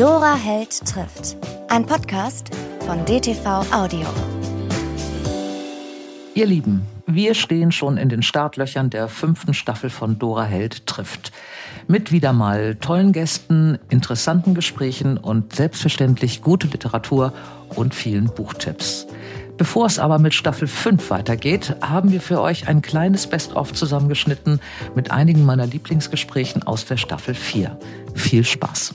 Dora Held trifft. Ein Podcast von DTV Audio. Ihr Lieben, wir stehen schon in den Startlöchern der fünften Staffel von Dora Held trifft. Mit wieder mal tollen Gästen, interessanten Gesprächen und selbstverständlich gute Literatur und vielen Buchtipps. Bevor es aber mit Staffel 5 weitergeht, haben wir für euch ein kleines Best-of zusammengeschnitten mit einigen meiner Lieblingsgesprächen aus der Staffel 4. Viel Spaß!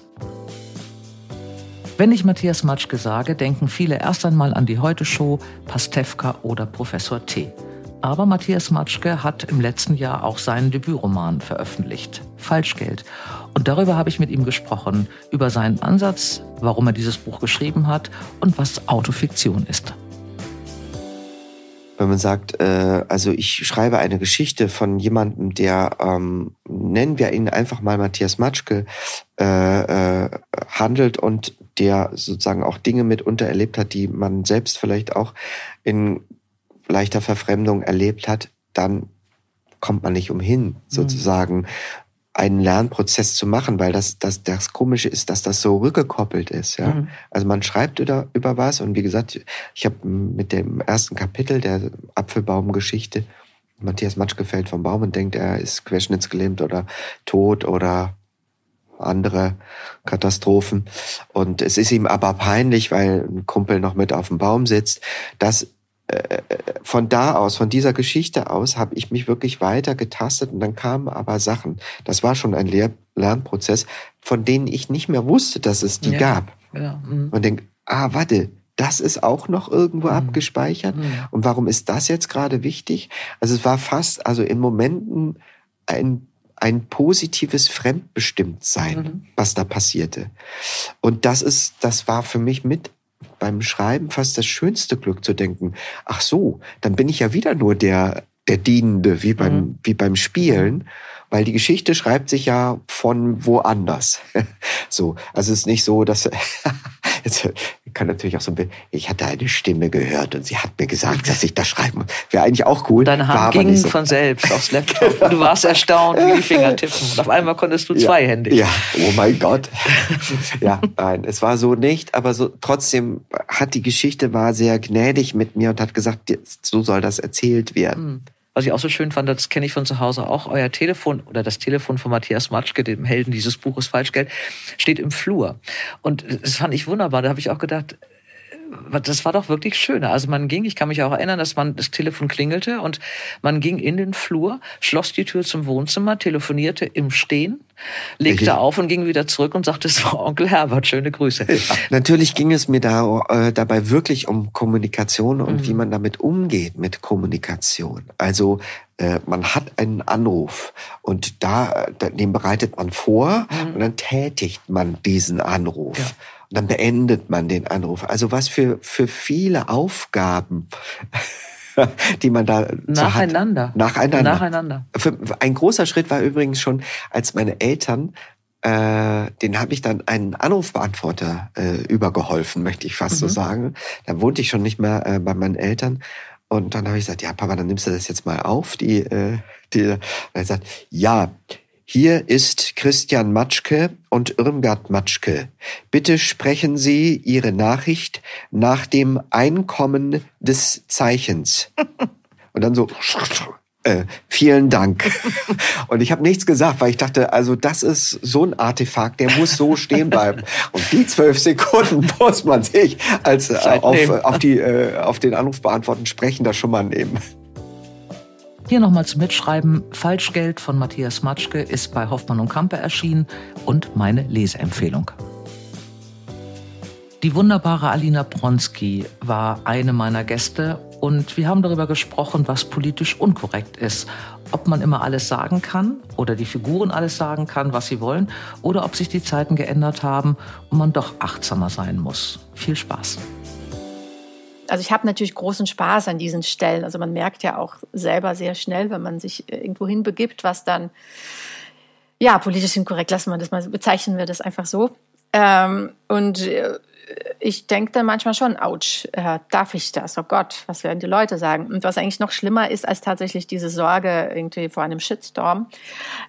Wenn ich Matthias Matschke sage, denken viele erst einmal an die Heute-Show, Pastewka oder Professor T. Aber Matthias Matschke hat im letzten Jahr auch seinen Debütroman veröffentlicht, Falschgeld. Und darüber habe ich mit ihm gesprochen, über seinen Ansatz, warum er dieses Buch geschrieben hat und was Autofiktion ist wenn man sagt, äh, also ich schreibe eine Geschichte von jemandem, der, ähm, nennen wir ihn einfach mal Matthias Matschke, äh, äh, handelt und der sozusagen auch Dinge mitunter erlebt hat, die man selbst vielleicht auch in leichter Verfremdung erlebt hat, dann kommt man nicht umhin, mhm. sozusagen mhm einen Lernprozess zu machen, weil das, das, das Komische ist, dass das so rückgekoppelt ist. Ja? Mhm. Also man schreibt über, über was und wie gesagt, ich habe mit dem ersten Kapitel der Apfelbaumgeschichte Matthias Matsch gefällt vom Baum und denkt, er ist querschnittsgelähmt oder tot oder andere Katastrophen. Und es ist ihm aber peinlich, weil ein Kumpel noch mit auf dem Baum sitzt, dass äh, von da aus, von dieser Geschichte aus, habe ich mich wirklich weiter getastet und dann kamen aber Sachen. Das war schon ein Lehr Lernprozess, von denen ich nicht mehr wusste, dass es die ja, gab. Ja, mhm. Und denke, ah, warte, das ist auch noch irgendwo mhm. abgespeichert. Mhm. Und warum ist das jetzt gerade wichtig? Also es war fast, also in Momenten ein ein positives Fremdbestimmtsein, mhm. was da passierte. Und das ist, das war für mich mit beim Schreiben fast das schönste Glück zu denken, ach so, dann bin ich ja wieder nur der, der Dienende, wie beim, mhm. wie beim Spielen, weil die Geschichte schreibt sich ja von woanders. so, also es ist nicht so, dass Jetzt kann natürlich auch so ein bisschen, ich hatte eine Stimme gehört und sie hat mir gesagt, dass ich das schreiben muss. Wäre eigentlich auch cool. Deine Hand ging so. von selbst aufs Laptop und du warst erstaunt, wie die Finger tippen. Und auf einmal konntest du zweihändig. Ja, oh mein Gott. ja, nein, es war so nicht, aber so trotzdem hat die Geschichte war sehr gnädig mit mir und hat gesagt, so soll das erzählt werden. Was ich auch so schön fand, das kenne ich von zu Hause auch, euer Telefon oder das Telefon von Matthias Matschke, dem Helden dieses Buches Falschgeld, steht im Flur. Und das fand ich wunderbar. Da habe ich auch gedacht, das war doch wirklich schön. Also man ging, ich kann mich auch erinnern, dass man das Telefon klingelte und man ging in den Flur, schloss die Tür zum Wohnzimmer, telefonierte im Stehen, legte ich, auf und ging wieder zurück und sagte, es war Onkel Herbert, schöne Grüße. Natürlich ging es mir da, äh, dabei wirklich um Kommunikation und mhm. wie man damit umgeht mit Kommunikation. Also äh, man hat einen Anruf und da, den bereitet man vor mhm. und dann tätigt man diesen Anruf. Ja und dann beendet man den Anruf. Also was für, für viele Aufgaben, die man da nacheinander. So. Nacheinander. Nacheinander. Ein großer Schritt war übrigens schon, als meine Eltern äh, den habe ich dann einen Anrufbeantworter äh, übergeholfen, möchte ich fast mhm. so sagen. Da wohnte ich schon nicht mehr äh, bei meinen Eltern. Und dann habe ich gesagt, ja, Papa, dann nimmst du das jetzt mal auf. Die, äh, die, und er sagt, ja, hier ist Christian Matschke und Irmgard Matschke. Bitte sprechen Sie Ihre Nachricht nach dem Einkommen des Zeichens. Und dann so, äh, vielen Dank. Und ich habe nichts gesagt, weil ich dachte, also das ist so ein Artefakt, der muss so stehen bleiben. Und die zwölf Sekunden muss man sich als äh, auf, auf, die, äh, auf den Anruf beantworten sprechen da schon mal nehmen. Hier nochmal zum Mitschreiben. Falschgeld von Matthias Matschke ist bei Hoffmann und Kampe erschienen und meine Leseempfehlung. Die wunderbare Alina Bronski war eine meiner Gäste und wir haben darüber gesprochen, was politisch unkorrekt ist. Ob man immer alles sagen kann oder die Figuren alles sagen kann, was sie wollen, oder ob sich die Zeiten geändert haben und man doch achtsamer sein muss. Viel Spaß also ich habe natürlich großen Spaß an diesen Stellen. Also man merkt ja auch selber sehr schnell, wenn man sich irgendwo hinbegibt, was dann, ja, politisch inkorrekt, lassen wir das mal, bezeichnen wir das einfach so. Ähm, und äh, ich denke dann manchmal schon, ouch, äh, darf ich das? Oh Gott, was werden die Leute sagen? Und was eigentlich noch schlimmer ist als tatsächlich diese Sorge irgendwie vor einem Shitstorm,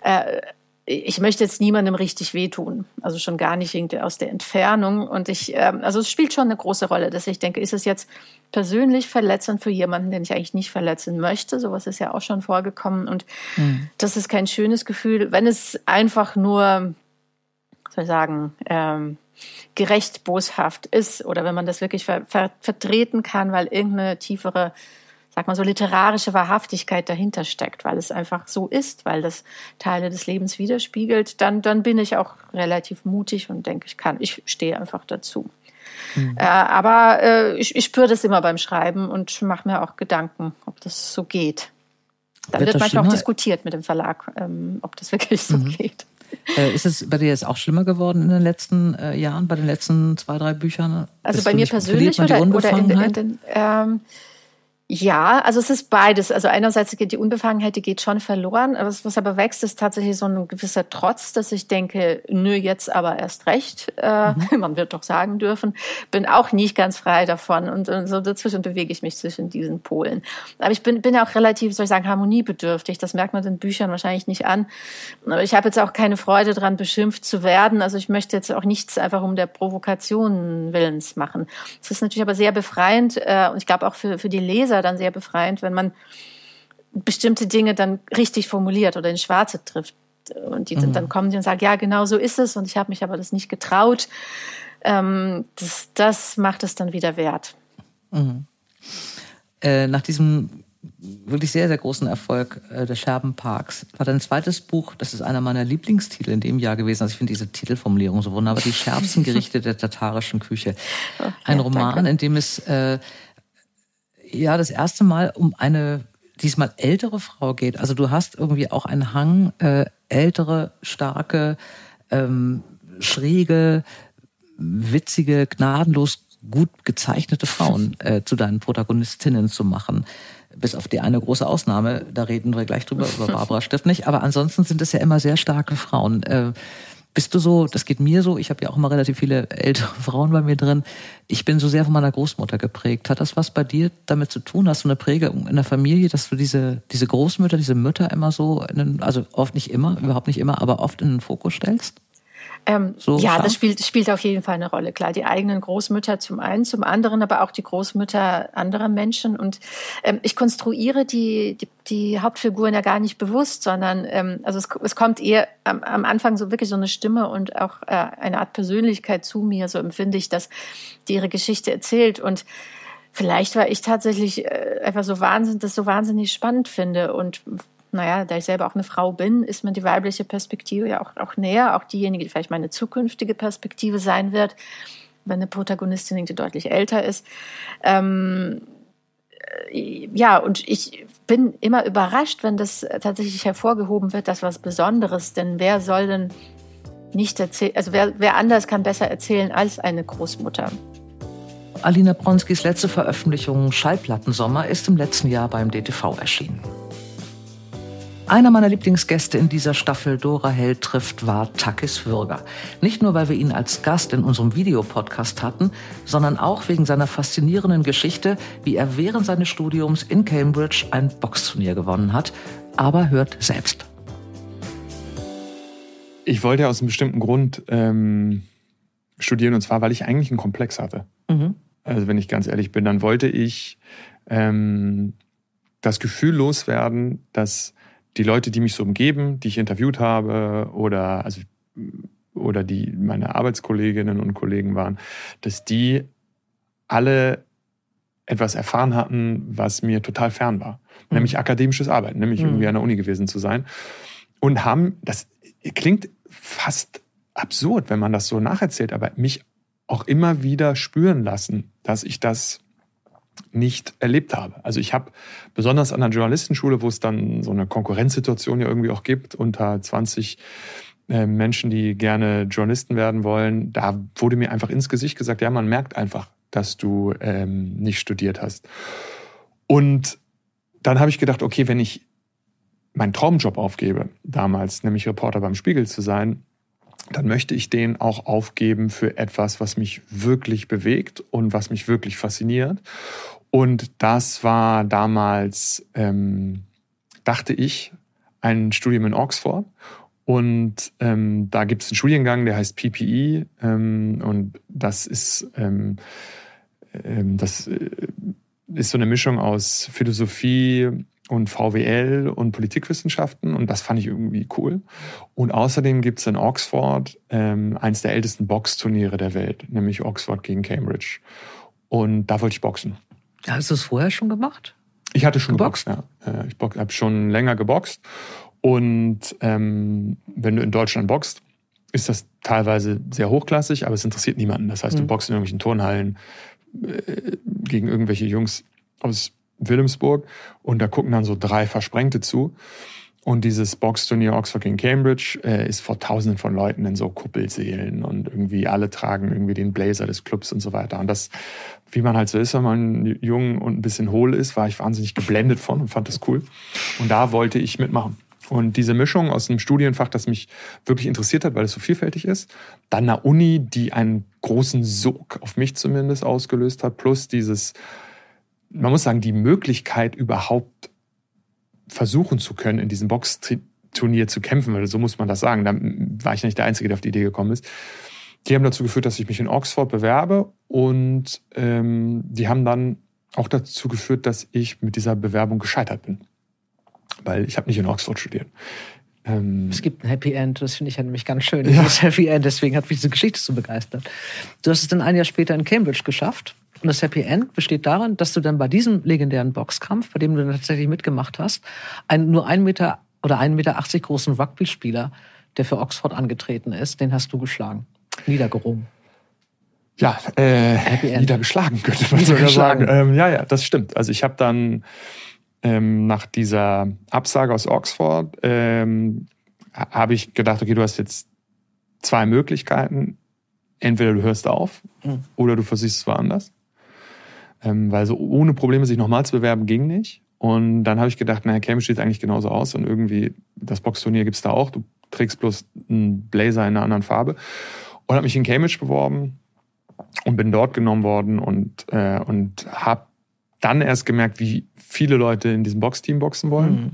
äh, ich möchte jetzt niemandem richtig wehtun, also schon gar nicht irgendwie aus der Entfernung. Und ich, ähm, also es spielt schon eine große Rolle, dass ich denke, ist es jetzt persönlich verletzend für jemanden, den ich eigentlich nicht verletzen möchte? Sowas ist ja auch schon vorgekommen. Und mhm. das ist kein schönes Gefühl, wenn es einfach nur, soll ich sagen, ähm, gerecht boshaft ist oder wenn man das wirklich ver ver vertreten kann, weil irgendeine tiefere sag mal so, literarische Wahrhaftigkeit dahinter steckt, weil es einfach so ist, weil das Teile des Lebens widerspiegelt, dann, dann bin ich auch relativ mutig und denke, ich kann, ich stehe einfach dazu. Mhm. Äh, aber äh, ich, ich spüre das immer beim Schreiben und mache mir auch Gedanken, ob das so geht. Da wird, wird manchmal schlimmer? auch diskutiert mit dem Verlag, ähm, ob das wirklich so mhm. geht. Äh, ist es bei dir jetzt auch schlimmer geworden in den letzten äh, Jahren, bei den letzten zwei, drei Büchern? Also bei mir persönlich oder, oder in, in den, ähm, ja, also es ist beides. Also einerseits geht die Unbefangenheit, die geht schon verloren. Aber was aber wächst, ist tatsächlich so ein gewisser Trotz, dass ich denke, nö, jetzt aber erst recht. Äh, mhm. Man wird doch sagen dürfen. Bin auch nicht ganz frei davon. Und, und, so dazwischen bewege ich mich zwischen diesen Polen. Aber ich bin, bin auch relativ, soll ich sagen, harmoniebedürftig. Das merkt man den Büchern wahrscheinlich nicht an. Aber ich habe jetzt auch keine Freude dran, beschimpft zu werden. Also ich möchte jetzt auch nichts einfach um der Provokation willens machen. Es ist natürlich aber sehr befreiend. Äh, und ich glaube auch für, für die Leser, Leser dann sehr befreiend, wenn man bestimmte Dinge dann richtig formuliert oder in Schwarze trifft. Und die, mhm. dann kommen die und sagen, ja, genau so ist es und ich habe mich aber das nicht getraut. Ähm, das, das macht es dann wieder wert. Mhm. Äh, nach diesem wirklich sehr, sehr großen Erfolg äh, des Scherbenparks war dein zweites Buch, das ist einer meiner Lieblingstitel in dem Jahr gewesen. Also ich finde diese Titelformulierung so wunderbar. Die schärfsten Gerichte der tatarischen Küche. Ein ja, Roman, danke. in dem es äh, ja das erste Mal um eine diesmal ältere Frau geht. Also du hast irgendwie auch einen Hang, äh, ältere, starke, ähm, schräge, witzige, gnadenlos gut gezeichnete Frauen äh, zu deinen Protagonistinnen zu machen. Bis auf die eine große Ausnahme, da reden wir gleich drüber, über Barbara Stift nicht. Aber ansonsten sind es ja immer sehr starke Frauen. Äh, bist du so, das geht mir so, ich habe ja auch immer relativ viele ältere Frauen bei mir drin. Ich bin so sehr von meiner Großmutter geprägt. Hat das was bei dir damit zu tun? Hast du eine Prägung in der Familie, dass du diese, diese Großmütter, diese Mütter immer so, den, also oft nicht immer, überhaupt nicht immer, aber oft in den Fokus stellst? Ähm, so ja, scharf? das spielt, spielt auf jeden Fall eine Rolle. Klar, die eigenen Großmütter zum einen, zum anderen aber auch die Großmütter anderer Menschen. Und ähm, ich konstruiere die, die, die Hauptfiguren ja gar nicht bewusst, sondern ähm, also es, es kommt eher am, am Anfang so wirklich so eine Stimme und auch äh, eine Art Persönlichkeit zu mir, so empfinde ich, dass die ihre Geschichte erzählt. Und vielleicht war ich tatsächlich äh, einfach so wahnsinnig, das so wahnsinnig spannend finde und naja, da ich selber auch eine Frau bin, ist mir die weibliche Perspektive ja auch, auch näher, auch diejenige, die vielleicht meine zukünftige Perspektive sein wird, wenn eine Protagonistin die deutlich älter ist. Ähm, äh, ja, und ich bin immer überrascht, wenn das tatsächlich hervorgehoben wird, dass was Besonderes, denn wer soll denn nicht erzählen, also wer, wer anders kann besser erzählen als eine Großmutter? Alina Bronskis letzte Veröffentlichung Schallplattensommer ist im letzten Jahr beim DTV erschienen. Einer meiner Lieblingsgäste in dieser Staffel Dora Held trifft war Takis Würger. Nicht nur, weil wir ihn als Gast in unserem Videopodcast hatten, sondern auch wegen seiner faszinierenden Geschichte, wie er während seines Studiums in Cambridge ein Boxturnier gewonnen hat. Aber hört selbst. Ich wollte aus einem bestimmten Grund ähm, studieren, und zwar, weil ich eigentlich einen Komplex hatte. Mhm. Also wenn ich ganz ehrlich bin, dann wollte ich ähm, das Gefühl loswerden, dass die Leute, die mich so umgeben, die ich interviewt habe oder, also, oder die meine Arbeitskolleginnen und Kollegen waren, dass die alle etwas erfahren hatten, was mir total fern war. Mhm. Nämlich akademisches Arbeiten, nämlich mhm. irgendwie an der Uni gewesen zu sein. Und haben, das klingt fast absurd, wenn man das so nacherzählt, aber mich auch immer wieder spüren lassen, dass ich das nicht erlebt habe. Also ich habe besonders an der Journalistenschule, wo es dann so eine Konkurrenzsituation ja irgendwie auch gibt unter 20 äh, Menschen, die gerne Journalisten werden wollen, da wurde mir einfach ins Gesicht gesagt, ja, man merkt einfach, dass du ähm, nicht studiert hast. Und dann habe ich gedacht, okay, wenn ich meinen Traumjob aufgebe, damals, nämlich Reporter beim Spiegel zu sein, dann möchte ich den auch aufgeben für etwas, was mich wirklich bewegt und was mich wirklich fasziniert. Und das war damals, ähm, dachte ich, ein Studium in Oxford. Und ähm, da gibt es einen Studiengang, der heißt PPE. Ähm, und das ist, ähm, ähm, das äh, ist so eine Mischung aus Philosophie und VWL und Politikwissenschaften. Und das fand ich irgendwie cool. Und außerdem gibt es in Oxford ähm, eines der ältesten Boxturniere der Welt, nämlich Oxford gegen Cambridge. Und da wollte ich boxen. Hast du es vorher schon gemacht? Ich hatte schon geboxt, geboxt ja. Äh, ich habe schon länger geboxt und ähm, wenn du in Deutschland boxt, ist das teilweise sehr hochklassig, aber es interessiert niemanden. Das heißt, du mhm. boxst in irgendwelchen Turnhallen äh, gegen irgendwelche Jungs aus Wilhelmsburg und da gucken dann so drei Versprengte zu. Und dieses Boxturnier Oxford gegen Cambridge äh, ist vor tausenden von Leuten in so Kuppelsälen und irgendwie alle tragen irgendwie den Blazer des Clubs und so weiter. Und das, wie man halt so ist, wenn man jung und ein bisschen hohl ist, war ich wahnsinnig geblendet von und fand das cool. Und da wollte ich mitmachen. Und diese Mischung aus einem Studienfach, das mich wirklich interessiert hat, weil es so vielfältig ist, dann einer Uni, die einen großen Sog auf mich zumindest ausgelöst hat, plus dieses, man muss sagen, die Möglichkeit überhaupt versuchen zu können, in diesem Boxturnier zu kämpfen, weil so muss man das sagen. Da war ich nicht der Einzige, der auf die Idee gekommen ist. Die haben dazu geführt, dass ich mich in Oxford bewerbe und ähm, die haben dann auch dazu geführt, dass ich mit dieser Bewerbung gescheitert bin weil ich habe nicht in Oxford studiert. Ähm, es gibt ein Happy End, das finde ich ja nämlich ganz schön. Ja. Das Happy End, deswegen hat mich diese Geschichte so begeistert. Du hast es dann ein Jahr später in Cambridge geschafft. Und das Happy End besteht darin, dass du dann bei diesem legendären Boxkampf, bei dem du tatsächlich mitgemacht hast, einen nur einen Meter oder einen Meter 80 großen Rugby-Spieler, der für Oxford angetreten ist, den hast du geschlagen, niedergerungen. Ja, äh, niedergeschlagen könnte man sogar sagen. Ähm, ja, ja, das stimmt. Also ich habe dann ähm, nach dieser Absage aus Oxford ähm, habe ich gedacht, okay, du hast jetzt zwei Möglichkeiten. Entweder du hörst auf mhm. oder du versuchst es woanders. Ähm, weil so ohne Probleme sich nochmal zu bewerben ging nicht. Und dann habe ich gedacht, naja, Cambridge sieht eigentlich genauso aus und irgendwie das Boxturnier gibt es da auch. Du trägst bloß einen Blazer in einer anderen Farbe. Und habe mich in Cambridge beworben und bin dort genommen worden und, äh, und habe dann erst gemerkt, wie viele Leute in diesem Boxteam boxen wollen. Mhm.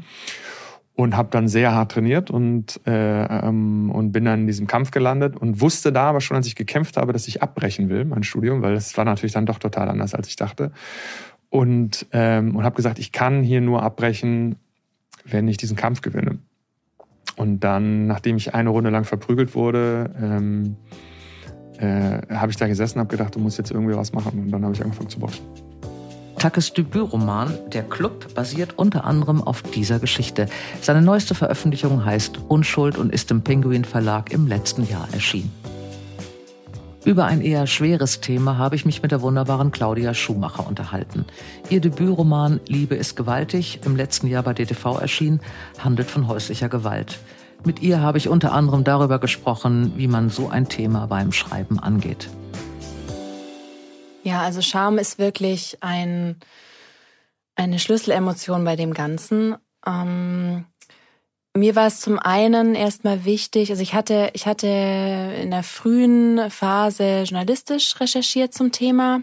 Und habe dann sehr hart trainiert und, äh, ähm, und bin dann in diesem Kampf gelandet und wusste da aber schon, als ich gekämpft habe, dass ich abbrechen will, mein Studium, weil das war natürlich dann doch total anders, als ich dachte. Und, ähm, und habe gesagt, ich kann hier nur abbrechen, wenn ich diesen Kampf gewinne. Und dann, nachdem ich eine Runde lang verprügelt wurde, ähm, äh, habe ich da gesessen und habe gedacht, du musst jetzt irgendwie was machen. Und dann habe ich angefangen zu boxen. Takes Debütroman Der Club basiert unter anderem auf dieser Geschichte. Seine neueste Veröffentlichung heißt Unschuld und ist im Penguin Verlag im letzten Jahr erschienen. Über ein eher schweres Thema habe ich mich mit der wunderbaren Claudia Schumacher unterhalten. Ihr Debütroman Liebe ist gewaltig, im letzten Jahr bei DTV erschienen, handelt von häuslicher Gewalt. Mit ihr habe ich unter anderem darüber gesprochen, wie man so ein Thema beim Schreiben angeht. Ja, also Scham ist wirklich ein, eine Schlüsselemotion bei dem Ganzen. Ähm, mir war es zum einen erstmal wichtig, also ich hatte, ich hatte in der frühen Phase journalistisch recherchiert zum Thema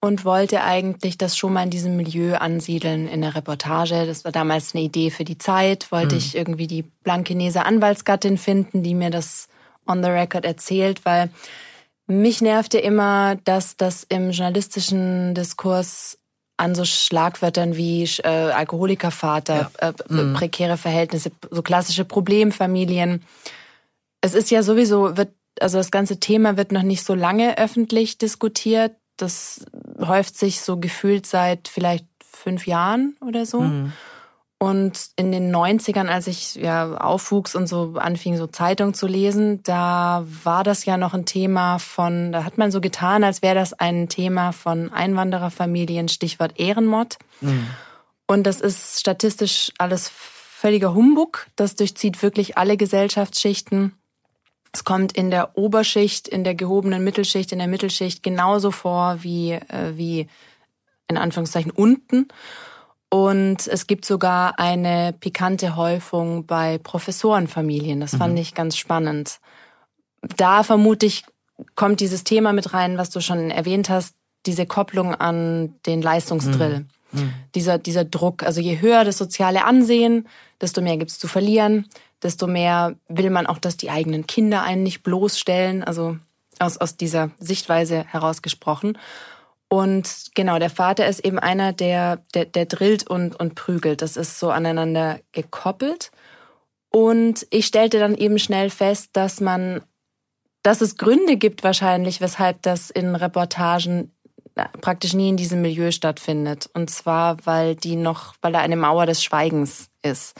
und wollte eigentlich das schon mal in diesem Milieu ansiedeln in der Reportage. Das war damals eine Idee für die Zeit. Wollte mhm. ich irgendwie die blankenese Anwaltsgattin finden, die mir das on the record erzählt, weil mich nervte immer, dass das im journalistischen Diskurs an so Schlagwörtern wie äh, Alkoholikervater, ja. äh, mhm. prekäre Verhältnisse, so klassische Problemfamilien. Es ist ja sowieso, wird, also das ganze Thema wird noch nicht so lange öffentlich diskutiert. Das häuft sich so gefühlt seit vielleicht fünf Jahren oder so. Mhm. Und in den 90ern, als ich ja aufwuchs und so anfing, so Zeitung zu lesen, da war das ja noch ein Thema von, da hat man so getan, als wäre das ein Thema von Einwandererfamilien, Stichwort Ehrenmord. Mhm. Und das ist statistisch alles völliger Humbug. Das durchzieht wirklich alle Gesellschaftsschichten. Es kommt in der Oberschicht, in der gehobenen Mittelschicht, in der Mittelschicht genauso vor wie, äh, wie in Anführungszeichen unten. Und es gibt sogar eine pikante Häufung bei Professorenfamilien. Das fand mhm. ich ganz spannend. Da vermute ich, kommt dieses Thema mit rein, was du schon erwähnt hast, diese Kopplung an den Leistungsdrill. Mhm. mhm. Dieser, dieser Druck. Also je höher das soziale Ansehen, desto mehr gibt's zu verlieren, desto mehr will man auch, dass die eigenen Kinder einen nicht bloßstellen. Also aus, aus dieser Sichtweise herausgesprochen. Und genau, der Vater ist eben einer, der, der, der drillt und, und prügelt. Das ist so aneinander gekoppelt. Und ich stellte dann eben schnell fest, dass man, dass es Gründe gibt wahrscheinlich, weshalb das in Reportagen praktisch nie in diesem Milieu stattfindet. Und zwar, weil die noch, weil da eine Mauer des Schweigens ist.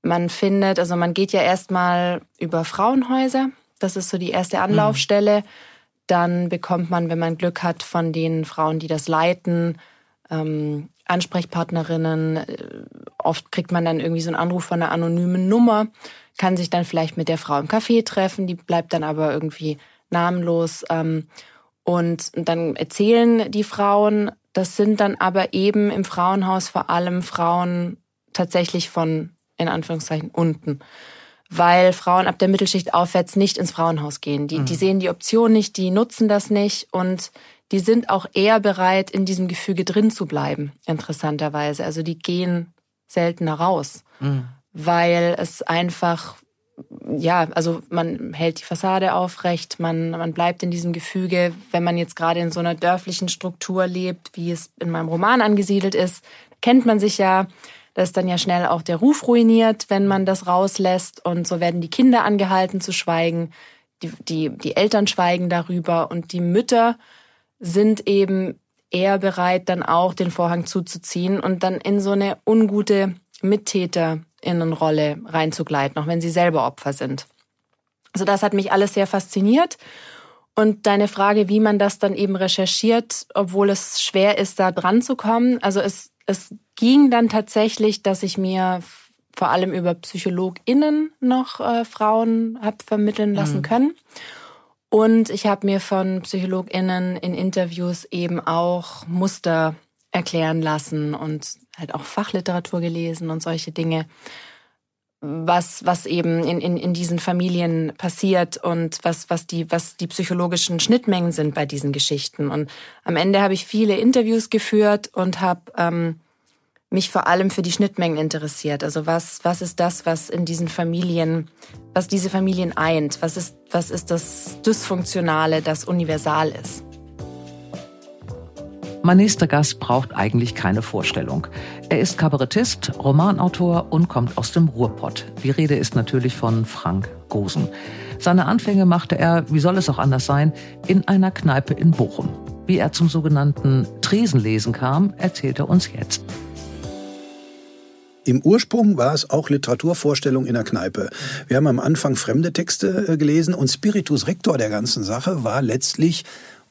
Man findet, also man geht ja erstmal über Frauenhäuser. Das ist so die erste Anlaufstelle. Mhm. Dann bekommt man, wenn man Glück hat, von den Frauen, die das leiten, ähm, Ansprechpartnerinnen. Äh, oft kriegt man dann irgendwie so einen Anruf von einer anonymen Nummer, kann sich dann vielleicht mit der Frau im Café treffen, die bleibt dann aber irgendwie namenlos. Ähm, und dann erzählen die Frauen, das sind dann aber eben im Frauenhaus vor allem Frauen tatsächlich von, in Anführungszeichen, unten weil Frauen ab der Mittelschicht aufwärts nicht ins Frauenhaus gehen. Die, mhm. die sehen die Option nicht, die nutzen das nicht und die sind auch eher bereit, in diesem Gefüge drin zu bleiben, interessanterweise. Also die gehen seltener raus, mhm. weil es einfach, ja, also man hält die Fassade aufrecht, man, man bleibt in diesem Gefüge. Wenn man jetzt gerade in so einer dörflichen Struktur lebt, wie es in meinem Roman angesiedelt ist, kennt man sich ja, da ist dann ja schnell auch der Ruf ruiniert, wenn man das rauslässt. Und so werden die Kinder angehalten zu schweigen. Die, die, die Eltern schweigen darüber und die Mütter sind eben eher bereit, dann auch den Vorhang zuzuziehen und dann in so eine ungute Mittäterinnenrolle reinzugleiten, auch wenn sie selber Opfer sind. Also das hat mich alles sehr fasziniert. Und deine Frage, wie man das dann eben recherchiert, obwohl es schwer ist, da dran zu kommen. Also es es ging dann tatsächlich, dass ich mir vor allem über PsychologInnen noch äh, Frauen habe vermitteln lassen mhm. können. Und ich habe mir von PsychologInnen in Interviews eben auch Muster erklären lassen und halt auch Fachliteratur gelesen und solche Dinge, was, was eben in, in, in diesen Familien passiert und was, was, die, was die psychologischen Schnittmengen sind bei diesen Geschichten. Und am Ende habe ich viele Interviews geführt und habe ähm, mich vor allem für die Schnittmengen interessiert. Also was, was ist das, was in diesen Familien, was diese Familien eint? Was ist, was ist das Dysfunktionale, das universal ist? Mein nächster Gast braucht eigentlich keine Vorstellung. Er ist Kabarettist, Romanautor und kommt aus dem Ruhrpott. Die Rede ist natürlich von Frank Gosen. Seine Anfänge machte er, wie soll es auch anders sein, in einer Kneipe in Bochum. Wie er zum sogenannten Tresenlesen kam, erzählt er uns jetzt. Im Ursprung war es auch Literaturvorstellung in der Kneipe. Wir haben am Anfang fremde Texte äh, gelesen und Spiritus Rector der ganzen Sache war letztlich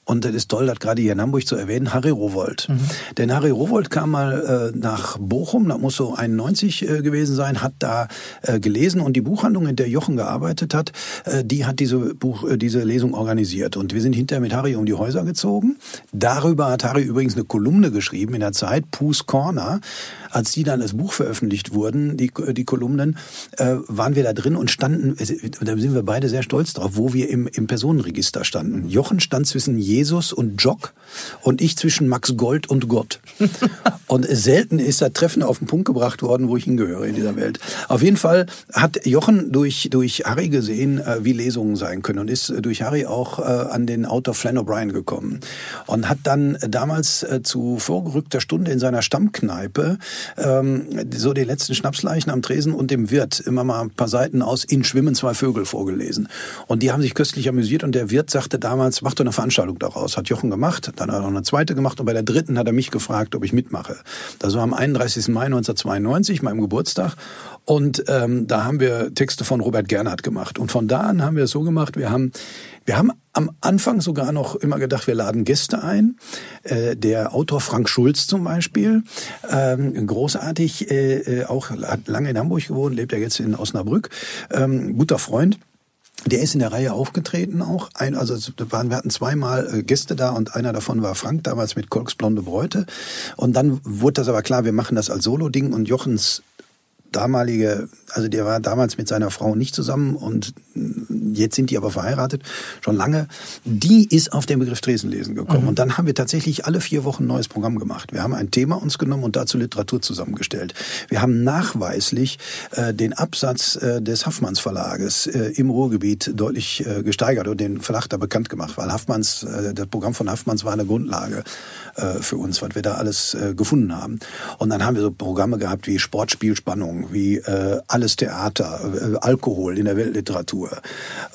und das ist toll, das gerade hier in Hamburg zu erwähnen, Harry Rowold. Mhm. Denn Harry Rowold kam mal äh, nach Bochum, da muss so 91 äh, gewesen sein, hat da äh, gelesen und die Buchhandlung, in der Jochen gearbeitet hat, äh, die hat diese, Buch, äh, diese Lesung organisiert. Und wir sind hinterher mit Harry um die Häuser gezogen. Darüber hat Harry übrigens eine Kolumne geschrieben in der Zeit, Pooh's Corner. Als die dann als Buch veröffentlicht wurden, die, die Kolumnen, äh, waren wir da drin und standen, da sind wir beide sehr stolz drauf, wo wir im, im Personenregister standen. Jochen stand zwischen je Jesus und Jock und ich zwischen Max Gold und Gott. und selten ist das Treffen auf den Punkt gebracht worden, wo ich hingehöre in dieser Welt. Auf jeden Fall hat Jochen durch, durch Harry gesehen, äh, wie Lesungen sein können und ist durch Harry auch äh, an den Autor Flann O'Brien gekommen und hat dann damals äh, zu vorgerückter Stunde in seiner Stammkneipe ähm, so den letzten Schnapsleichen am Tresen und dem Wirt immer mal ein paar Seiten aus In Schwimmen zwei Vögel vorgelesen. Und die haben sich köstlich amüsiert und der Wirt sagte damals, mach doch eine Veranstaltung daraus. Hat Jochen gemacht, dann hat er noch eine zweite gemacht und bei der dritten hat er mich gefragt, ob ich mitmache. Das war am 31. Mai 1992, meinem Geburtstag. Und ähm, da haben wir Texte von Robert Gernhardt gemacht. Und von da an haben wir es so gemacht, wir haben, wir haben am Anfang sogar noch immer gedacht, wir laden Gäste ein. Äh, der Autor Frank Schulz zum Beispiel, ähm, großartig, äh, äh auch hat lange in Hamburg gewohnt, lebt er jetzt in Osnabrück, ähm, guter Freund. Der ist in der Reihe aufgetreten auch. Ein, also waren, wir hatten zweimal äh, Gäste da und einer davon war Frank, damals mit Kolks Blonde Bräute. Und dann wurde das aber klar, wir machen das als Solo-Ding und Jochens damalige, also der war damals mit seiner Frau nicht zusammen und jetzt sind die aber verheiratet, schon lange. Die ist auf den Begriff Tresenlesen gekommen. Mhm. Und dann haben wir tatsächlich alle vier Wochen ein neues Programm gemacht. Wir haben ein Thema uns genommen und dazu Literatur zusammengestellt. Wir haben nachweislich äh, den Absatz äh, des Haffmanns Verlages äh, im Ruhrgebiet deutlich äh, gesteigert und den Verlag da bekannt gemacht, weil Haffmanns, äh, das Programm von Haffmanns war eine Grundlage äh, für uns, was wir da alles gefunden haben. Und dann haben wir so Programme gehabt wie Sportspielspannung, wie äh, alles Theater, äh, Alkohol in der Weltliteratur.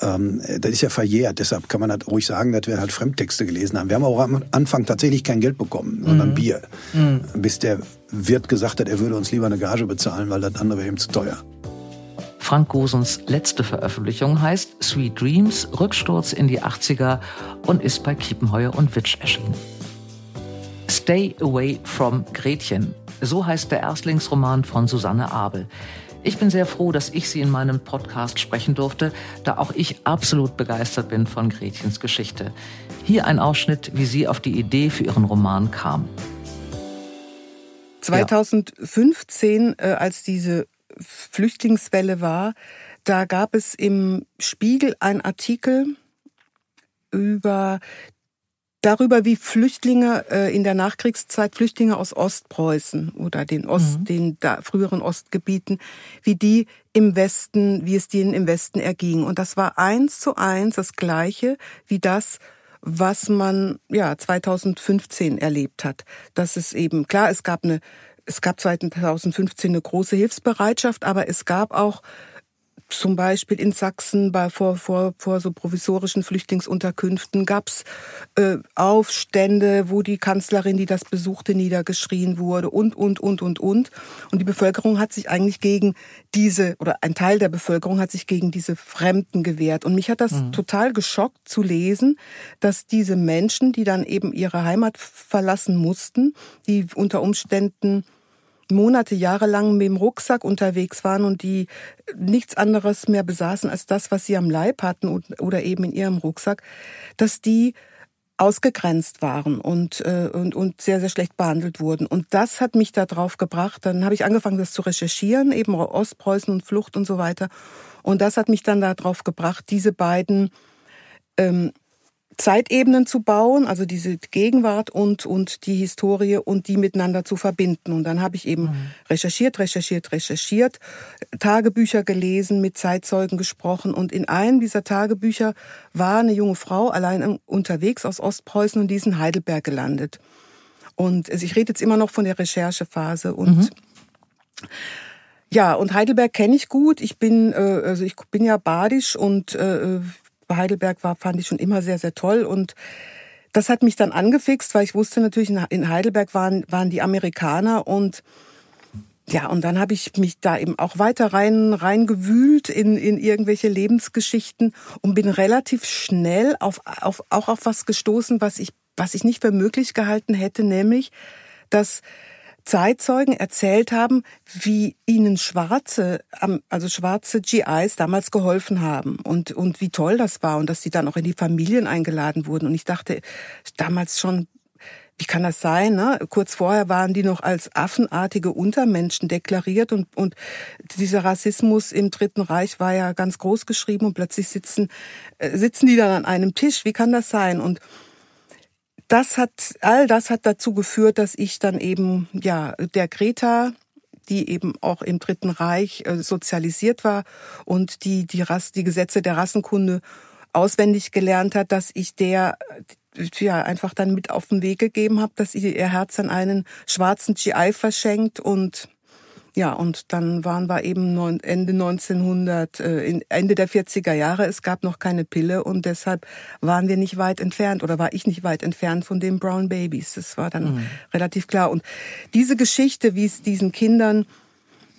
Ähm, das ist ja verjährt, deshalb kann man halt ruhig sagen, dass wir halt Fremdtexte gelesen haben. Wir haben auch am Anfang tatsächlich kein Geld bekommen, sondern mhm. Bier. Mhm. Bis der Wirt gesagt hat, er würde uns lieber eine Gage bezahlen, weil das andere wäre ihm zu teuer. Frank Gosens letzte Veröffentlichung heißt Sweet Dreams, Rücksturz in die 80er und ist bei Kiepenheuer und Witsch erschienen. Stay Away from Gretchen. So heißt der Erstlingsroman von Susanne Abel. Ich bin sehr froh, dass ich sie in meinem Podcast sprechen durfte, da auch ich absolut begeistert bin von Gretchens Geschichte. Hier ein Ausschnitt, wie sie auf die Idee für ihren Roman kam. 2015, ja. äh, als diese Flüchtlingswelle war, da gab es im Spiegel einen Artikel über darüber, wie Flüchtlinge äh, in der Nachkriegszeit, Flüchtlinge aus Ostpreußen oder den Ost, mhm. den da, früheren Ostgebieten, wie die im Westen, wie es denen im Westen erging. Und das war eins zu eins das Gleiche wie das, was man ja 2015 erlebt hat. Das ist eben klar, es gab eine, es gab 2015 eine große Hilfsbereitschaft, aber es gab auch zum Beispiel in Sachsen bei, vor, vor, vor so provisorischen Flüchtlingsunterkünften gab's äh, Aufstände, wo die Kanzlerin, die das besuchte, niedergeschrien wurde und, und, und, und, und. Und die Bevölkerung hat sich eigentlich gegen diese, oder ein Teil der Bevölkerung hat sich gegen diese Fremden gewehrt. Und mich hat das mhm. total geschockt zu lesen, dass diese Menschen, die dann eben ihre Heimat verlassen mussten, die unter Umständen Monate, Jahre lang mit dem Rucksack unterwegs waren und die nichts anderes mehr besaßen als das, was sie am Leib hatten oder eben in ihrem Rucksack, dass die ausgegrenzt waren und, äh, und, und sehr, sehr schlecht behandelt wurden. Und das hat mich da drauf gebracht. Dann habe ich angefangen, das zu recherchieren, eben Ostpreußen und Flucht und so weiter. Und das hat mich dann da drauf gebracht, diese beiden ähm, Zeitebenen zu bauen, also diese Gegenwart und, und die Historie und die miteinander zu verbinden. Und dann habe ich eben mhm. recherchiert, recherchiert, recherchiert, Tagebücher gelesen, mit Zeitzeugen gesprochen. Und in einem dieser Tagebücher war eine junge Frau allein unterwegs aus Ostpreußen und die ist in Heidelberg gelandet. Und ich rede jetzt immer noch von der Recherchephase und mhm. Ja, und Heidelberg kenne ich gut. Ich bin, äh, also ich bin ja badisch und äh, Heidelberg war, fand ich schon immer sehr, sehr toll. Und das hat mich dann angefixt, weil ich wusste natürlich, in Heidelberg waren, waren die Amerikaner. Und ja, und dann habe ich mich da eben auch weiter rein reingewühlt in, in irgendwelche Lebensgeschichten und bin relativ schnell auf, auf, auch auf was gestoßen, was ich, was ich nicht für möglich gehalten hätte, nämlich, dass Zeitzeugen erzählt haben, wie ihnen schwarze, also schwarze GIs damals geholfen haben und, und wie toll das war und dass sie dann auch in die Familien eingeladen wurden. Und ich dachte damals schon, wie kann das sein? Ne? Kurz vorher waren die noch als affenartige Untermenschen deklariert und, und dieser Rassismus im Dritten Reich war ja ganz groß geschrieben und plötzlich sitzen, äh, sitzen die dann an einem Tisch. Wie kann das sein? Und das hat, all das hat dazu geführt, dass ich dann eben, ja, der Greta, die eben auch im Dritten Reich äh, sozialisiert war und die, die Rass, die Gesetze der Rassenkunde auswendig gelernt hat, dass ich der, äh, ja, einfach dann mit auf den Weg gegeben habe, dass ihr ihr Herz an einen schwarzen GI verschenkt und ja, und dann waren wir eben Ende 1900, äh, Ende der 40er Jahre. Es gab noch keine Pille und deshalb waren wir nicht weit entfernt oder war ich nicht weit entfernt von den Brown Babies. Das war dann mhm. relativ klar. Und diese Geschichte, wie es diesen Kindern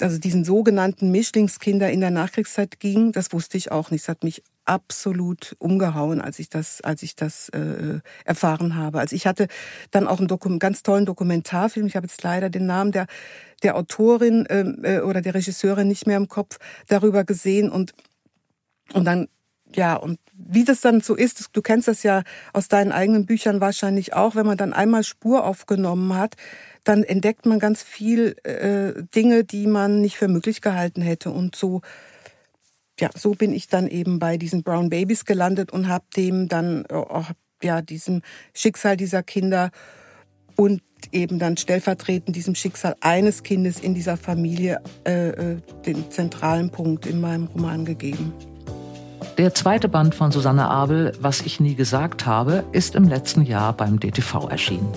also diesen sogenannten Mischlingskinder in der Nachkriegszeit ging, das wusste ich auch nicht. Es hat mich absolut umgehauen, als ich das, als ich das äh, erfahren habe. Also ich hatte dann auch einen Dokum ganz tollen Dokumentarfilm. Ich habe jetzt leider den Namen der der Autorin ähm, äh, oder der Regisseurin nicht mehr im Kopf darüber gesehen und und dann ja, und wie das dann so ist, du kennst das ja aus deinen eigenen Büchern wahrscheinlich auch, wenn man dann einmal Spur aufgenommen hat, dann entdeckt man ganz viel äh, Dinge, die man nicht für möglich gehalten hätte. Und so, ja, so bin ich dann eben bei diesen Brown Babies gelandet und habe dem dann auch, ja, diesem Schicksal dieser Kinder und eben dann stellvertretend diesem Schicksal eines Kindes in dieser Familie äh, äh den zentralen Punkt in meinem Roman gegeben. Der zweite Band von Susanne Abel, Was ich nie gesagt habe, ist im letzten Jahr beim DTV erschienen.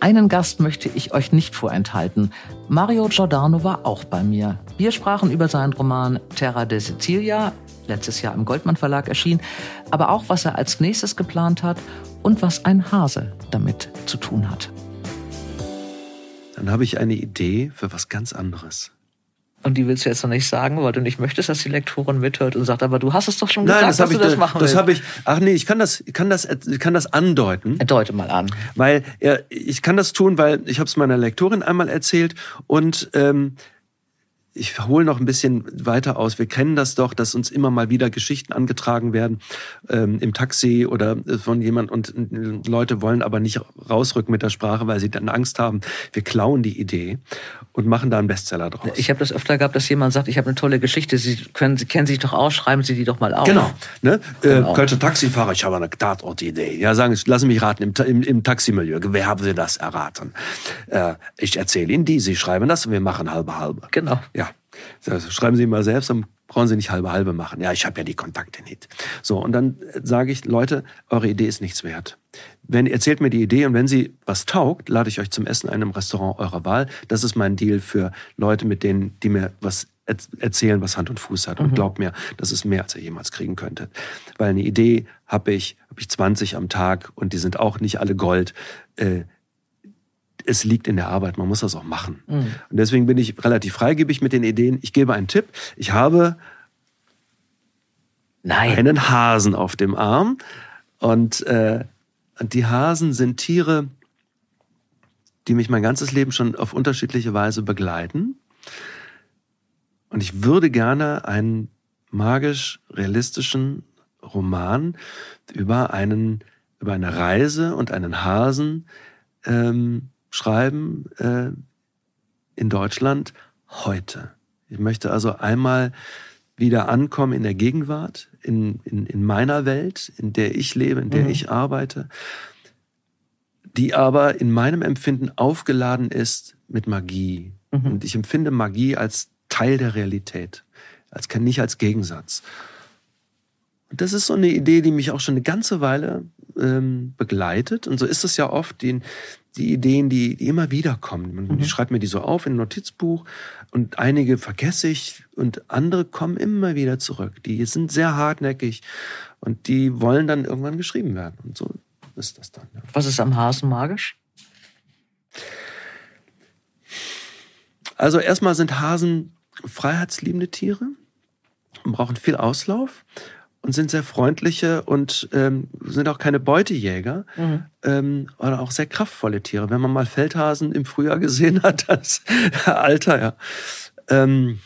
Einen Gast möchte ich euch nicht vorenthalten. Mario Giordano war auch bei mir. Wir sprachen über seinen Roman Terra de Sicilia, letztes Jahr im Goldmann Verlag erschienen, aber auch was er als nächstes geplant hat und was ein Hase damit zu tun hat. Dann habe ich eine Idee für was ganz anderes. Und die willst du jetzt noch nicht sagen, weil du nicht möchtest, dass die Lektorin mithört und sagt, aber du hast es doch schon Nein, gesagt, das dass du ich, das machen Das habe ich. Ach nee, ich kann das, kann das, kann das andeuten. Deute mal an. Weil ja, ich kann das tun, weil ich habe es meiner Lektorin einmal erzählt und ähm, ich hole noch ein bisschen weiter aus. Wir kennen das doch, dass uns immer mal wieder Geschichten angetragen werden ähm, im Taxi oder von jemand und äh, Leute wollen aber nicht rausrücken mit der Sprache, weil sie dann Angst haben. Wir klauen die Idee und machen da einen Bestseller draus. Ich habe das öfter gehabt, dass jemand sagt, ich habe eine tolle Geschichte, Sie können, Sie kennen sich doch aus, schreiben Sie die doch mal auf. Genau. Ne? Genau. Äh, Kölsche Taxifahrer, ich habe eine Tatortidee. Ja, sagen Sie, lassen mich raten, im, im, im Taximilieu, wer haben Sie das erraten? Äh, ich erzähle Ihnen die, Sie schreiben das und wir machen halbe halbe. Genau. Ja. Also schreiben Sie mal selbst, dann brauchen Sie nicht halbe halbe machen. Ja, ich habe ja die Kontakte nicht. So, und dann sage ich, Leute, eure Idee ist nichts wert. Wenn erzählt mir die Idee und wenn sie was taugt, lade ich euch zum Essen in einem Restaurant eurer Wahl. Das ist mein Deal für Leute, mit denen, die mir was erzählen, was Hand und Fuß hat. Und mhm. glaubt mir, das ist mehr, als ihr jemals kriegen könntet. Weil eine Idee habe ich, habe ich 20 am Tag und die sind auch nicht alle Gold. Äh, es liegt in der Arbeit, man muss das auch machen. Mhm. Und deswegen bin ich relativ freigebig mit den Ideen. Ich gebe einen Tipp. Ich habe Nein. einen Hasen auf dem Arm. Und äh, die Hasen sind Tiere, die mich mein ganzes Leben schon auf unterschiedliche Weise begleiten. Und ich würde gerne einen magisch-realistischen Roman über einen über eine Reise und einen Hasen ähm, schreiben äh, in Deutschland heute. Ich möchte also einmal wieder ankommen in der Gegenwart, in, in, in meiner Welt, in der ich lebe, in der mhm. ich arbeite, die aber in meinem Empfinden aufgeladen ist mit Magie. Mhm. Und ich empfinde Magie als Teil der Realität, als nicht als Gegensatz. Und das ist so eine Idee, die mich auch schon eine ganze Weile ähm, begleitet. Und so ist es ja oft, die, die Ideen, die, die immer wieder kommen. Mhm. schreibt mir die so auf in ein Notizbuch und einige vergesse ich und andere kommen immer wieder zurück. Die sind sehr hartnäckig und die wollen dann irgendwann geschrieben werden. Und so ist das dann. Ja. Was ist am Hasen magisch? Also erstmal sind Hasen freiheitsliebende Tiere und brauchen viel Auslauf und sind sehr freundliche und ähm, sind auch keine Beutejäger mhm. ähm, oder auch sehr kraftvolle Tiere. Wenn man mal Feldhasen im Frühjahr gesehen hat, das Alter, ja. Ähm,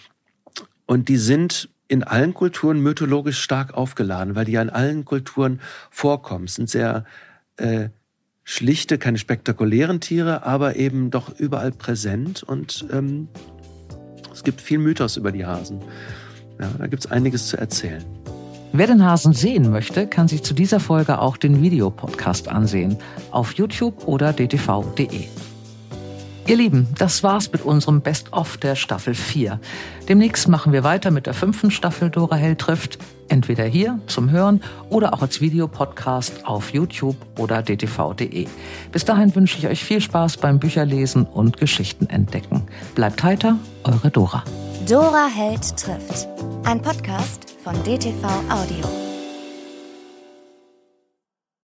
und die sind in allen Kulturen mythologisch stark aufgeladen, weil die ja in allen Kulturen vorkommen. Es sind sehr äh, schlichte, keine spektakulären Tiere, aber eben doch überall präsent und ähm, es gibt viel Mythos über die Hasen. Ja, da gibt es einiges zu erzählen. Wer den Hasen sehen möchte, kann sich zu dieser Folge auch den Videopodcast ansehen auf YouTube oder dtv.de. Ihr Lieben, das war's mit unserem Best-of der Staffel 4. Demnächst machen wir weiter mit der fünften Staffel Dora Hell trifft. Entweder hier zum Hören oder auch als Videopodcast auf YouTube oder dtv.de. Bis dahin wünsche ich euch viel Spaß beim Bücherlesen und Geschichten entdecken. Bleibt heiter, eure Dora. Dora Held trifft. Ein Podcast von DTV Audio.